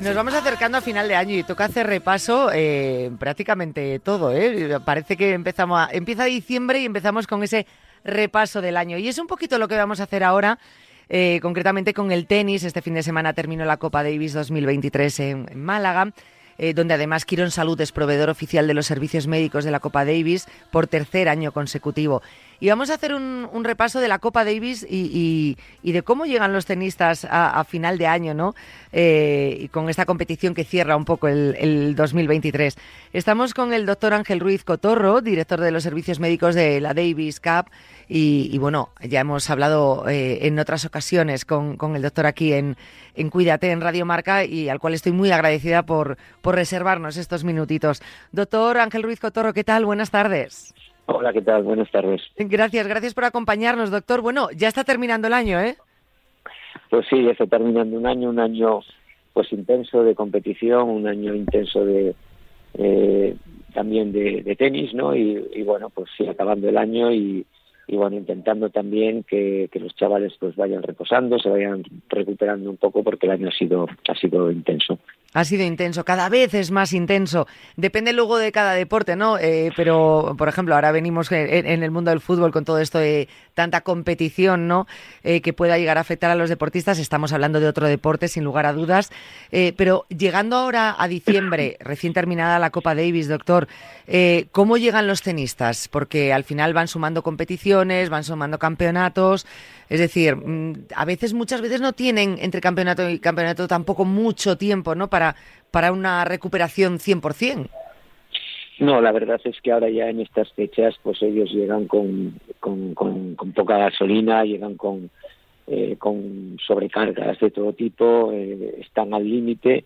Nos vamos acercando a final de año y toca hacer repaso eh, prácticamente todo. ¿eh? Parece que empezamos a, empieza diciembre y empezamos con ese repaso del año. Y es un poquito lo que vamos a hacer ahora, eh, concretamente con el tenis. Este fin de semana terminó la Copa Davis 2023 en, en Málaga. Eh, donde además Quirón Salud es proveedor oficial de los servicios médicos de la Copa Davis por tercer año consecutivo. Y vamos a hacer un, repaso de la Copa Davis y, de cómo llegan los tenistas a, final de año, ¿no? Eh, con esta competición que cierra un poco el, 2023. Estamos con el doctor Ángel Ruiz Cotorro, director de los servicios médicos de la Davis Cup. Y, bueno, ya hemos hablado eh, en otras ocasiones con, el doctor aquí en, en Cuídate, en Radio Marca, y al cual estoy muy agradecida por, por reservarnos estos minutitos. Doctor Ángel Ruiz Cotorro, ¿qué tal? Buenas tardes. Hola, ¿qué tal? Buenas tardes. Gracias, gracias por acompañarnos, doctor. Bueno, ya está terminando el año, ¿eh? Pues sí, ya está terminando un año, un año pues intenso de competición, un año intenso de eh, también de, tenis, ¿no? Y, y, bueno, pues sí, acabando el año y, y bueno, intentando también que, que, los chavales pues vayan reposando, se vayan recuperando un poco porque el año ha sido, ha sido intenso. Ha sido intenso, cada vez es más intenso. Depende luego de cada deporte, ¿no? Eh, pero, por ejemplo, ahora venimos en, el mundo del fútbol con todo esto de tanta competición, ¿no? Eh, que pueda llegar a afectar a los deportistas. Estamos hablando de otro deporte, sin lugar a dudas. Eh, pero llegando ahora a diciembre, recién terminada la Copa Davis, doctor, ¿cómo llegan los tenistas? Porque al final van sumando competiciones, van sumando campeonatos. Es decir, mm, a veces, muchas veces no tienen entre campeonato y campeonato tampoco mucho tiempo, ¿no? Para, para una recuperación 100%. No, la verdad es que ahora ya en estas fechas, pues ellos llegan con, con, poca gasolina, llegan con, eh, con sobrecargas de todo tipo, eh, están al límite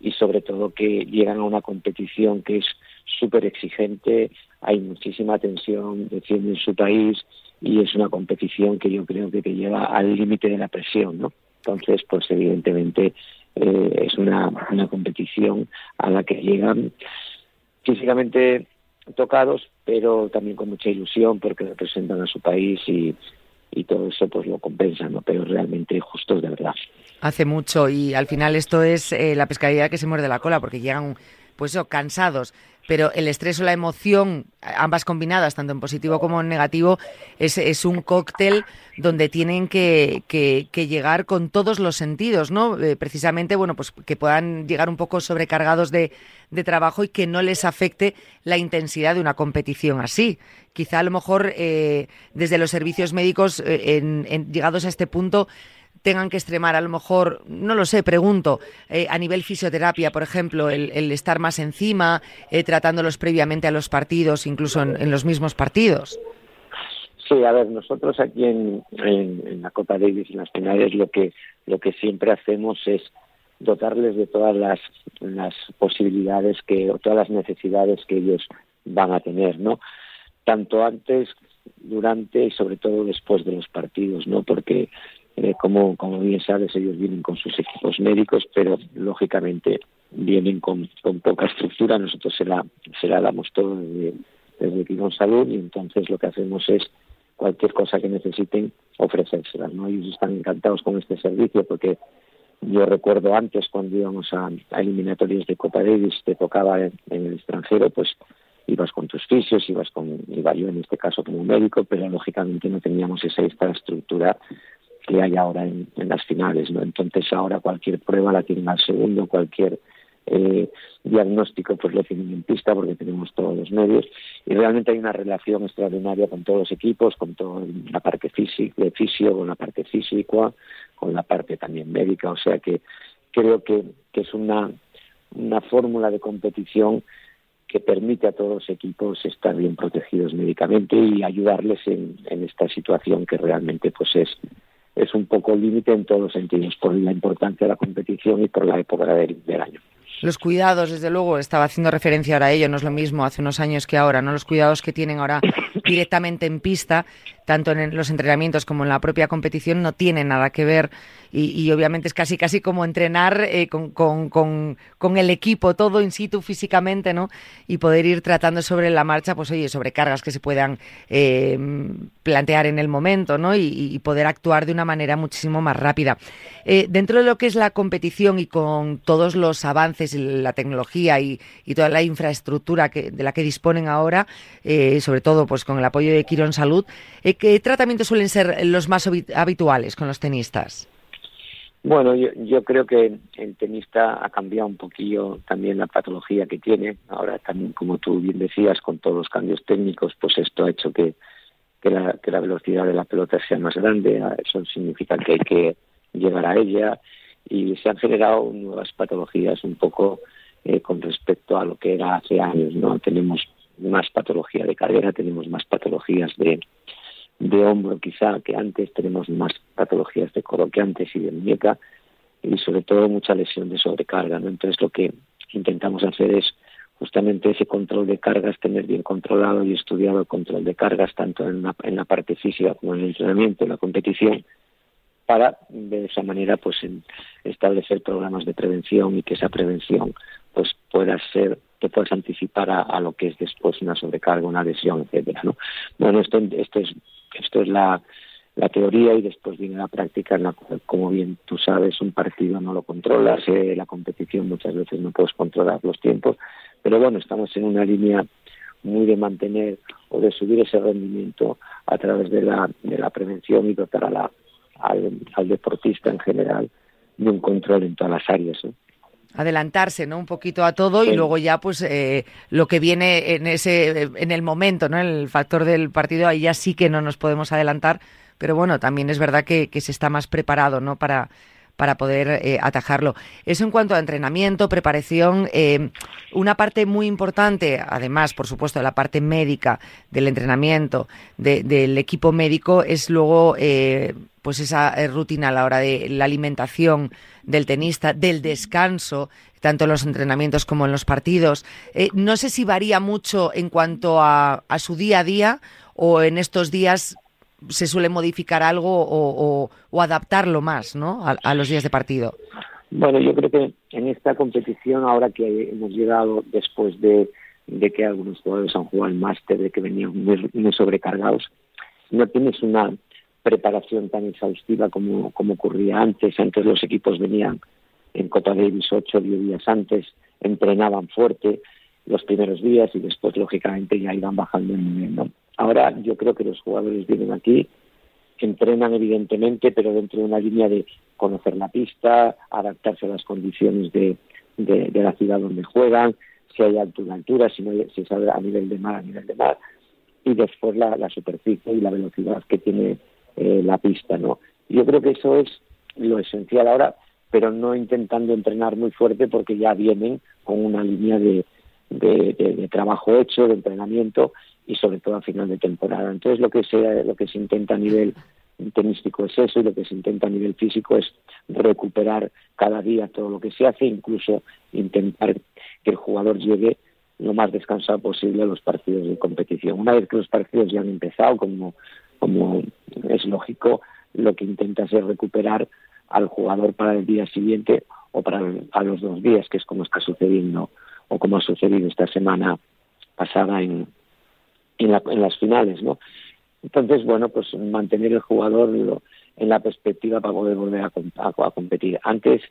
y sobre todo que llegan a una competición que es súper exigente, hay muchísima tensión, defienden su país y es una competición que yo creo que te lleva al límite de la presión, ¿no? Entonces, pues evidentemente eh, es una, una competición a la que llegan físicamente tocados, pero también con mucha ilusión porque representan a su país y, y todo eso pues lo compensan, ¿no? pero realmente justos de verdad. Hace mucho y al final esto es eh, la pescadilla que se muerde la cola porque llegan pues eso, cansados, pero el estrés o la emoción, ambas combinadas, tanto en positivo como en negativo, es, un cóctel donde tienen que, que, llegar con todos los sentidos, ¿no? Eh, precisamente, bueno, pues que puedan llegar un poco sobrecargados de, de, trabajo y que no les afecte la intensidad de una competición así. Quizá a lo mejor eh, desde los servicios médicos, eh, en, llegados a este punto, tengan que extremar, a lo mejor, no lo sé, pregunto, eh, a nivel fisioterapia, por ejemplo, el, estar más encima, eh, tratándolos previamente a los partidos, incluso en, los mismos partidos. Sí, a ver, nosotros aquí en, la Copa Davis, en las finales, lo que, lo que siempre hacemos es dotarles de todas las, las posibilidades que, o todas las necesidades que ellos van a tener, ¿no? Tanto antes, durante y sobre todo después de los partidos, ¿no? Porque eh, como, como bien sabes, ellos vienen con sus equipos médicos, pero lógicamente vienen con, con poca estructura. Nosotros se la, se la damos todo desde, desde Salud y entonces lo que hacemos es cualquier cosa que necesiten ofrecérsela. ¿no? Ellos están encantados con este servicio porque yo recuerdo antes cuando íbamos a, eliminatorios de Copa Davis, te tocaba en, en, el extranjero, pues ibas con tus fisios, ibas con, iba yo en este caso como médico, pero lógicamente no teníamos esa infraestructura que hay ahora en, las finales, ¿no? Entonces ahora cualquier prueba la tienen al segundo, cualquier eh, diagnóstico pues lo tienen en pista porque tenemos todos los medios y realmente hay una relación extraordinaria con todos los equipos, con toda la parte física, de fisio, con la parte física, con la parte también médica, o sea que creo que, es una, una fórmula de competición que permite a todos los equipos estar bien protegidos médicamente y ayudarles en, en esta situación que realmente pues es es un poco límite en todos los sentidos, por la importancia de la competición y por la época del, año. Los cuidados, desde luego, estaba haciendo referencia ahora a ello, no es lo mismo hace unos años que ahora, ¿no? Los cuidados que tienen ahora directamente en pista tanto en los entrenamientos como en la propia competición, no tiene nada que ver y, obviamente es casi casi como entrenar eh, con, con, con, el equipo, todo in situ físicamente, ¿no? Y poder ir tratando sobre la marcha, pues oye, sobre cargas que se puedan eh, plantear en el momento, ¿no? Y, poder actuar de una manera muchísimo más rápida. Eh, dentro de lo que es la competición y con todos los avances, la tecnología y, toda la infraestructura que, de la que disponen ahora, sobre todo pues con el apoyo de Quirón Salud, ¿qué tratamientos suelen ser los más habituales con los tenistas? Bueno, yo, yo creo que el tenista ha cambiado un poquillo también la patología que tiene. Ahora también, como tú bien decías, con todos los cambios técnicos, pues esto ha hecho que, la, velocidad de la pelota sea más grande. Eso significa que hay que llegar a ella y se han generado nuevas patologías un poco eh, con respecto a lo que era hace años. No tenemos más patología de cadera, tenemos más patologías de de hombro quizá que antes, tenemos más patologías de codo que antes y de muñeca y sobre todo mucha lesión de sobrecarga. ¿no? Entonces lo que intentamos hacer es justamente ese control de cargas, tener bien controlado y estudiado el control de cargas tanto en la, en la parte física como en el entrenamiento, en la competición, para de esa manera pues establecer programas de prevención y que esa prevención pues pueda ser que puedas anticipar a, lo que es después una sobrecarga, una lesión, etcétera, ¿no? Bueno, esto, esto es esto es la, la teoría y después viene la práctica en la como bien tú sabes, un partido no lo controlas, eh, la competición muchas veces no puedes controlar los tiempos, pero bueno, estamos en una línea muy de mantener o de subir ese rendimiento a través de la, de la prevención y dotar a la, al, al deportista en general de un control en todas las áreas. ¿eh? Adelantarse no un poquito a todo y luego ya pues eh, lo que viene en ese en el momento no el factor del partido ahí ya sí que no nos podemos adelantar pero bueno también es verdad que, que se está más preparado no para para poder eh, atajarlo. Eso en cuanto a entrenamiento, preparación, eh, una parte muy importante, además, por supuesto, de la parte médica del entrenamiento, del equipo médico, es luego eh, pues esa rutina a la hora de la alimentación del tenista, del descanso, tanto en los entrenamientos como en los partidos. no sé si varía mucho en cuanto a, a su día a día o en estos días se suele modificar algo o, adaptarlo más ¿no? A, los días de partido? Bueno, yo creo que en esta competición, ahora que hemos llegado después de, que algunos jugadores han jugado el máster, de que venían muy, sobrecargados, no tienes una preparación tan exhaustiva como, como ocurría antes. Antes los equipos venían en Cota Davis ocho o diez días antes, entrenaban fuerte los primeros días y después, lógicamente, ya iban bajando el nivel. Ahora yo creo que los jugadores vienen aquí, entrenan evidentemente, pero dentro de una línea de conocer la pista, adaptarse a las condiciones de, de, la ciudad donde juegan, si hay altura, altura, si, no, si es a nivel de mar, a nivel de mar, y después la, la superficie y la velocidad que tiene eh, la pista, ¿no? Yo creo que eso es lo esencial ahora, pero no intentando entrenar muy fuerte porque ya vienen con una línea de, de, de trabajo hecho, de entrenamiento, y sobre todo a final de temporada. Entonces lo que se, lo que se intenta a nivel tenístico es eso y lo que se intenta a nivel físico es recuperar cada día todo lo que se hace, incluso intentar que el jugador llegue lo más descansado posible a los partidos de competición. Una vez que los partidos ya han empezado, como, como es lógico, lo que intenta es recuperar al jugador para el día siguiente o para los dos días, que es como está sucediendo o como ha sucedido esta semana pasada en, en, las finales, ¿no? Entonces, bueno, pues mantener el jugador en la perspectiva para poder volver a, competir. Antes,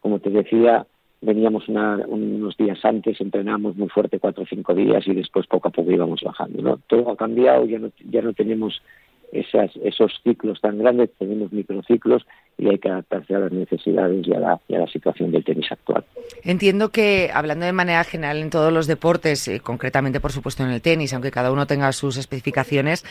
como te decía, veníamos unos días antes, entrenábamos muy fuerte cuatro o cinco días y después poco a poco íbamos bajando, ¿no? Todo ha cambiado, ya no, ya no tenemos esas, esos ciclos tan grandes, tenemos microciclos y hay que adaptarse a las necesidades y a la, situación del tenis actual. Entiendo que, hablando de manera general en todos los deportes, eh, concretamente por supuesto en el tenis, aunque cada uno tenga sus especificaciones,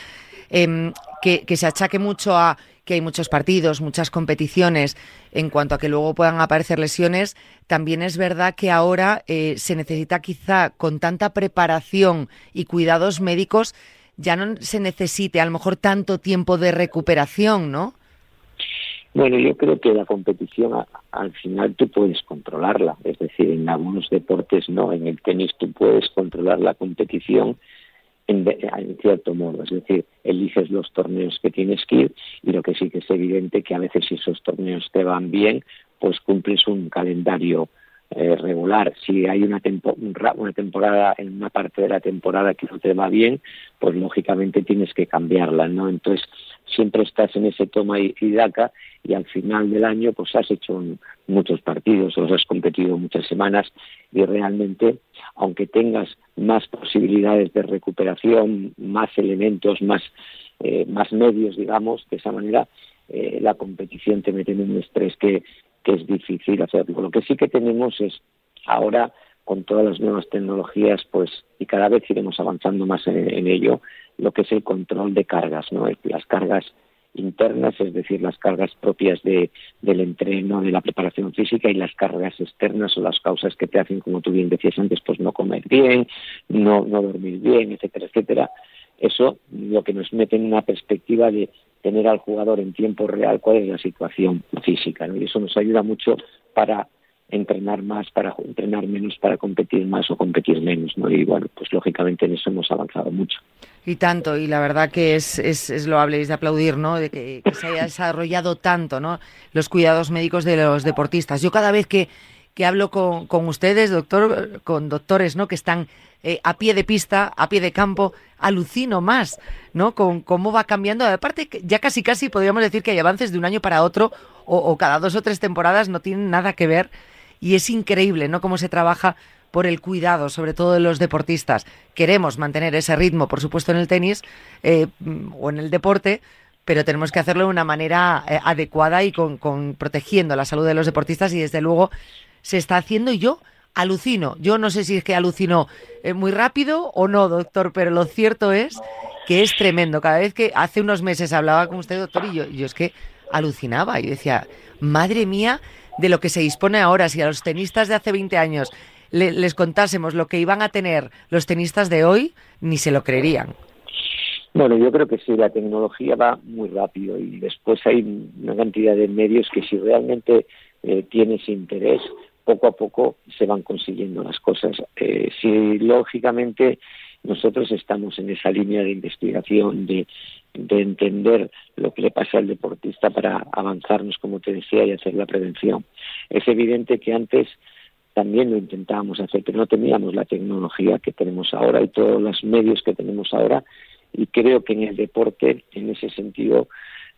em, que, se achaque mucho a que hay muchos partidos, muchas competiciones, en cuanto a que luego puedan aparecer lesiones, también es verdad que ahora eh, se necesita quizá con tanta preparación y cuidados médicos ya no se necesite a lo mejor tanto tiempo de recuperación, ¿no? Bueno, yo creo que la competición al final tú puedes controlarla, es decir, en algunos deportes no, en el tenis tú puedes controlar la competición en, cierto modo, es decir, eliges los torneos que tienes que ir y lo que sí que es evidente que a veces si esos torneos te van bien, pues cumples un calendario eh, regular. Si hay una, una temporada, en una parte de la temporada que no te va bien, pues lógicamente tienes que cambiarla, ¿no? Entonces, siempre estás en ese toma y, daca y al final del año pues has hecho muchos partidos o has competido muchas semanas y realmente aunque tengas más posibilidades de recuperación, más elementos, más, eh, más medios, digamos, de esa manera eh, la competición te mete en un estrés que, es difícil hacerlo. Lo que sí que tenemos es ahora con todas las nuevas tecnologías, pues, y cada vez iremos avanzando más en, ello, lo que es el control de cargas, ¿no? Las cargas internas, es decir, las cargas propias de, del entreno, de la preparación física y las cargas externas o las causas que te hacen, como tú bien decías antes, pues no comer bien, no, no dormir bien, etcétera, etcétera. Eso lo que nos mete en una perspectiva de tener al jugador en tiempo real cuál es la situación física, ¿no? Y eso nos ayuda mucho para entrenar más, para entrenar menos, para competir más o competir menos, ¿no? Y bueno, pues lógicamente en eso hemos avanzado mucho. Y tanto, y la verdad que es, es, es loable, es de aplaudir, ¿no? De que, se haya desarrollado tanto, ¿no? Los cuidados médicos de los deportistas. Yo cada vez que, que hablo con, con ustedes, doctor, con doctores, ¿no? Que están eh, a pie de pista, a pie de campo, alucino más, ¿no? Con cómo va cambiando. Aparte, ya casi casi podríamos decir que hay avances de un año para otro o, cada dos o tres temporadas no tienen nada que ver y es increíble, ¿no? Cómo se trabaja por el cuidado, sobre todo de los deportistas. Queremos mantener ese ritmo, por supuesto, en el tenis eh, o en el deporte, pero tenemos que hacerlo de una manera eh, adecuada y con, protegiendo la salud de los deportistas y desde luego se está haciendo y yo alucino. Yo no sé si es que alucino eh, muy rápido o no, doctor, pero lo cierto es que es tremendo. Cada vez que hace unos meses hablaba con usted, doctor, y yo, yo es que alucinaba y decía, madre mía, de lo que se dispone ahora. Si a los tenistas de hace 20 años les contásemos lo que iban a tener los tenistas de hoy, ni se lo creerían. Bueno, yo creo que sí, la tecnología va muy rápido y después hay una cantidad de medios que si realmente eh, tienes interés, poco a poco se van consiguiendo las cosas. Eh, si lógicamente nosotros estamos en esa línea de investigación, de, de entender lo que le pasa al deportista para avanzarnos, como te decía, y hacer la prevención. Es evidente que antes también lo intentábamos hacer, pero no teníamos la tecnología que tenemos ahora y todos los medios que tenemos ahora, y creo que en el deporte, en ese sentido,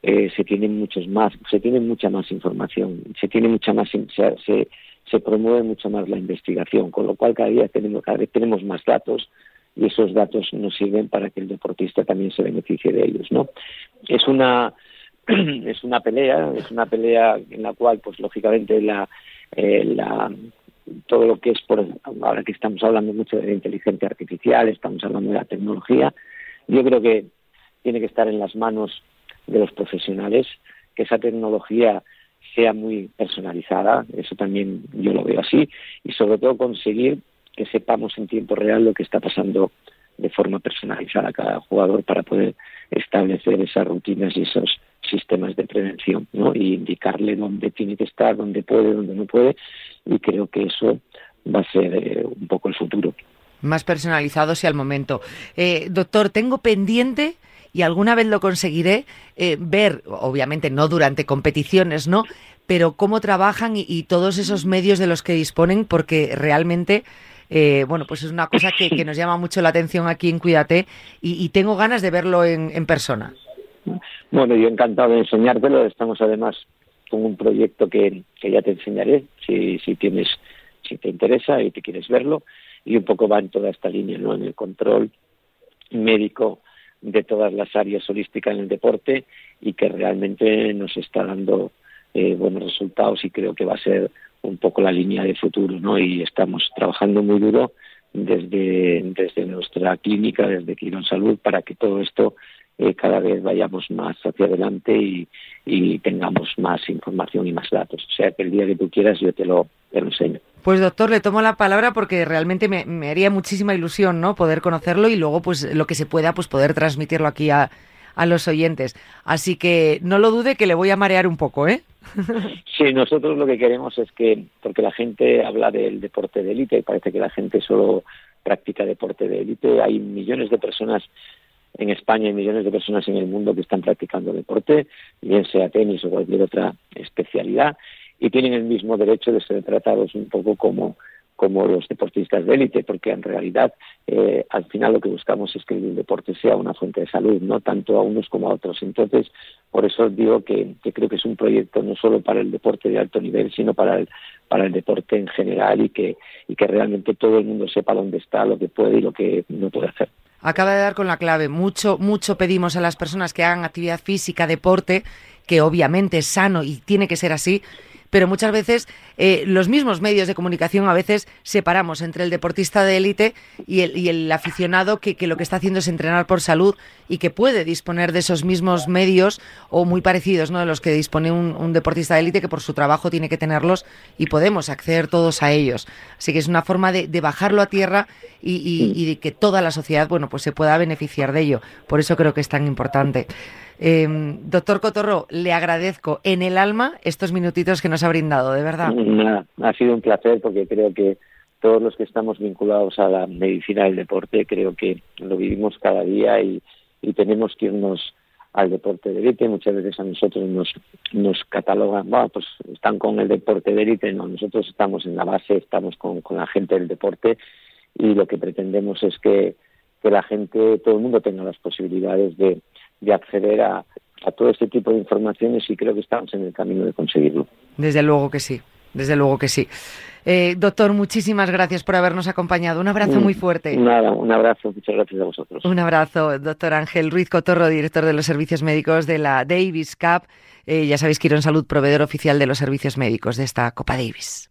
eh, se tiene muchos más, se tiene mucha más información, se tiene mucha más, se, se, promueve mucho más la investigación, con lo cual cada día tenemos, cada vez tenemos más datos y esos datos nos sirven para que el deportista también se beneficie de ellos, ¿no? Es una es una pelea, es una pelea en la cual, pues lógicamente la, eh, la todo lo que es por ahora que estamos hablando mucho de la inteligencia artificial, estamos hablando de la tecnología, yo creo que tiene que estar en las manos de los profesionales, que esa tecnología sea muy personalizada, eso también yo lo veo así, y sobre todo conseguir que sepamos en tiempo real lo que está pasando de forma personalizada a cada jugador para poder establecer esas rutinas y esos sistemas de prevención, ¿no? Y indicarle dónde tiene que estar, dónde puede, dónde no puede, y creo que eso va a ser eh, un poco el futuro. Más personalizado si al momento. Eh, doctor, tengo pendiente y alguna vez lo conseguiré eh, ver, obviamente no durante competiciones, ¿no? Pero cómo trabajan y, todos esos medios de los que disponen, porque realmente eh, bueno, pues es una cosa que, nos llama mucho la atención aquí en Cuídate y, tengo ganas de verlo en, persona. Bueno, yo encantado de enseñártelo. Estamos además con un proyecto que, ya te enseñaré si, si tienes, si te interesa y te quieres verlo. Y un poco va en toda esta línea, ¿no? En el control médico de todas las áreas holísticas en el deporte y que realmente nos está dando eh, buenos resultados y creo que va a ser un poco la línea de futuro, ¿no? Y estamos trabajando muy duro desde, desde nuestra clínica, desde Quirón Salud, para que todo esto eh, cada vez vayamos más hacia adelante y, tengamos más información y más datos. O sea, que el día que tú quieras yo te lo enseño. Pues doctor, le tomo la palabra porque realmente me, me, haría muchísima ilusión, ¿no? Poder conocerlo y luego, pues, lo que se pueda, pues, poder transmitirlo aquí a, a los oyentes. Así que no lo dude que le voy a marear un poco, ¿eh? Sí, nosotros lo que queremos es que, porque la gente habla del deporte de élite y parece que la gente solo practica deporte de élite. Hay millones de personas en España y millones de personas en el mundo que están practicando deporte, bien sea tenis o cualquier otra especialidad, y tienen el mismo derecho de ser tratados un poco como como los deportistas de élite, porque en realidad eh, al final lo que buscamos es que el deporte sea una fuente de salud, no tanto a unos como a otros. Entonces, por eso digo que, creo que es un proyecto no solo para el deporte de alto nivel, sino para el, para el deporte en general y que, y que realmente todo el mundo sepa dónde está, lo que puede y lo que no puede hacer. Acaba de dar con la clave. Mucho, mucho pedimos a las personas que hagan actividad física, deporte, que obviamente es sano y tiene que ser así, pero muchas veces eh, los mismos medios de comunicación a veces separamos entre el deportista de élite y el, y el aficionado que, que, lo que está haciendo es entrenar por salud y que puede disponer de esos mismos medios o muy parecidos ¿no? de los que dispone un, deportista de élite que por su trabajo tiene que tenerlos y podemos acceder todos a ellos. Así que es una forma de, de bajarlo a tierra y, y, y de que toda la sociedad bueno, pues se pueda beneficiar de ello. Por eso creo que es tan importante. Eh, doctor Cotorro, le agradezco en el alma estos minutitos que nos ha brindado, de verdad. ha sido un placer porque creo que todos los que estamos vinculados a la medicina del deporte, creo que lo vivimos cada día y, tenemos que irnos al deporte de élite. Muchas veces a nosotros nos, nos catalogan, bueno, pues están con el deporte de élite. No, nosotros estamos en la base, estamos con, con la gente del deporte y lo que pretendemos es que, que la gente, todo el mundo tenga las posibilidades de, de acceder a, todo este tipo de informaciones y creo que estamos en el camino de conseguirlo. Desde luego que sí, desde luego que sí. Eh, doctor, muchísimas gracias por habernos acompañado. Un abrazo muy fuerte. Nada, un abrazo, muchas gracias a vosotros. Un abrazo, doctor Ángel Ruiz Cotorro, director de los servicios médicos de la Davis Cup. Eh, ya sabéis que Salud, proveedor oficial de los servicios médicos de esta Copa Davis.